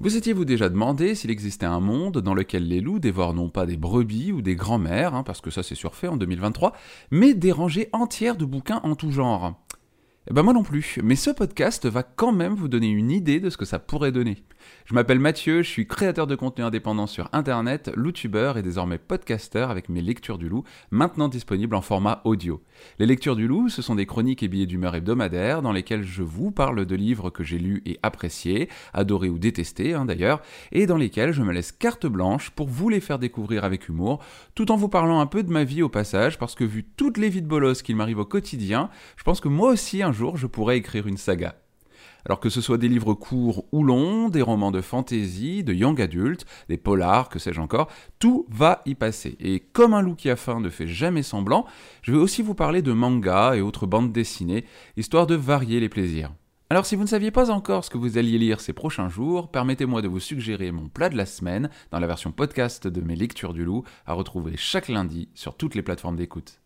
Vous étiez-vous déjà demandé s'il existait un monde dans lequel les loups dévorent non pas des brebis ou des grands-mères, hein, parce que ça c'est surfait en 2023, mais des rangées entières de bouquins en tout genre? Eh ben moi non plus, mais ce podcast va quand même vous donner une idée de ce que ça pourrait donner. Je m'appelle Mathieu, je suis créateur de contenu indépendant sur internet, loutubeur et désormais podcasteur avec mes lectures du loup, maintenant disponibles en format audio. Les lectures du loup, ce sont des chroniques et billets d'humeur hebdomadaires dans lesquels je vous parle de livres que j'ai lus et appréciés, adorés ou détestés hein, d'ailleurs, et dans lesquels je me laisse carte blanche pour vous les faire découvrir avec humour, tout en vous parlant un peu de ma vie au passage, parce que vu toutes les vies de bolos qu'il m'arrive au quotidien, je pense que moi aussi un jour je pourrais écrire une saga. Alors que ce soit des livres courts ou longs, des romans de fantasy, de young adult, des polars, que sais-je encore, tout va y passer. Et comme un loup qui a faim ne fait jamais semblant, je vais aussi vous parler de manga et autres bandes dessinées, histoire de varier les plaisirs. Alors si vous ne saviez pas encore ce que vous alliez lire ces prochains jours, permettez-moi de vous suggérer mon plat de la semaine dans la version podcast de mes lectures du loup, à retrouver chaque lundi sur toutes les plateformes d'écoute.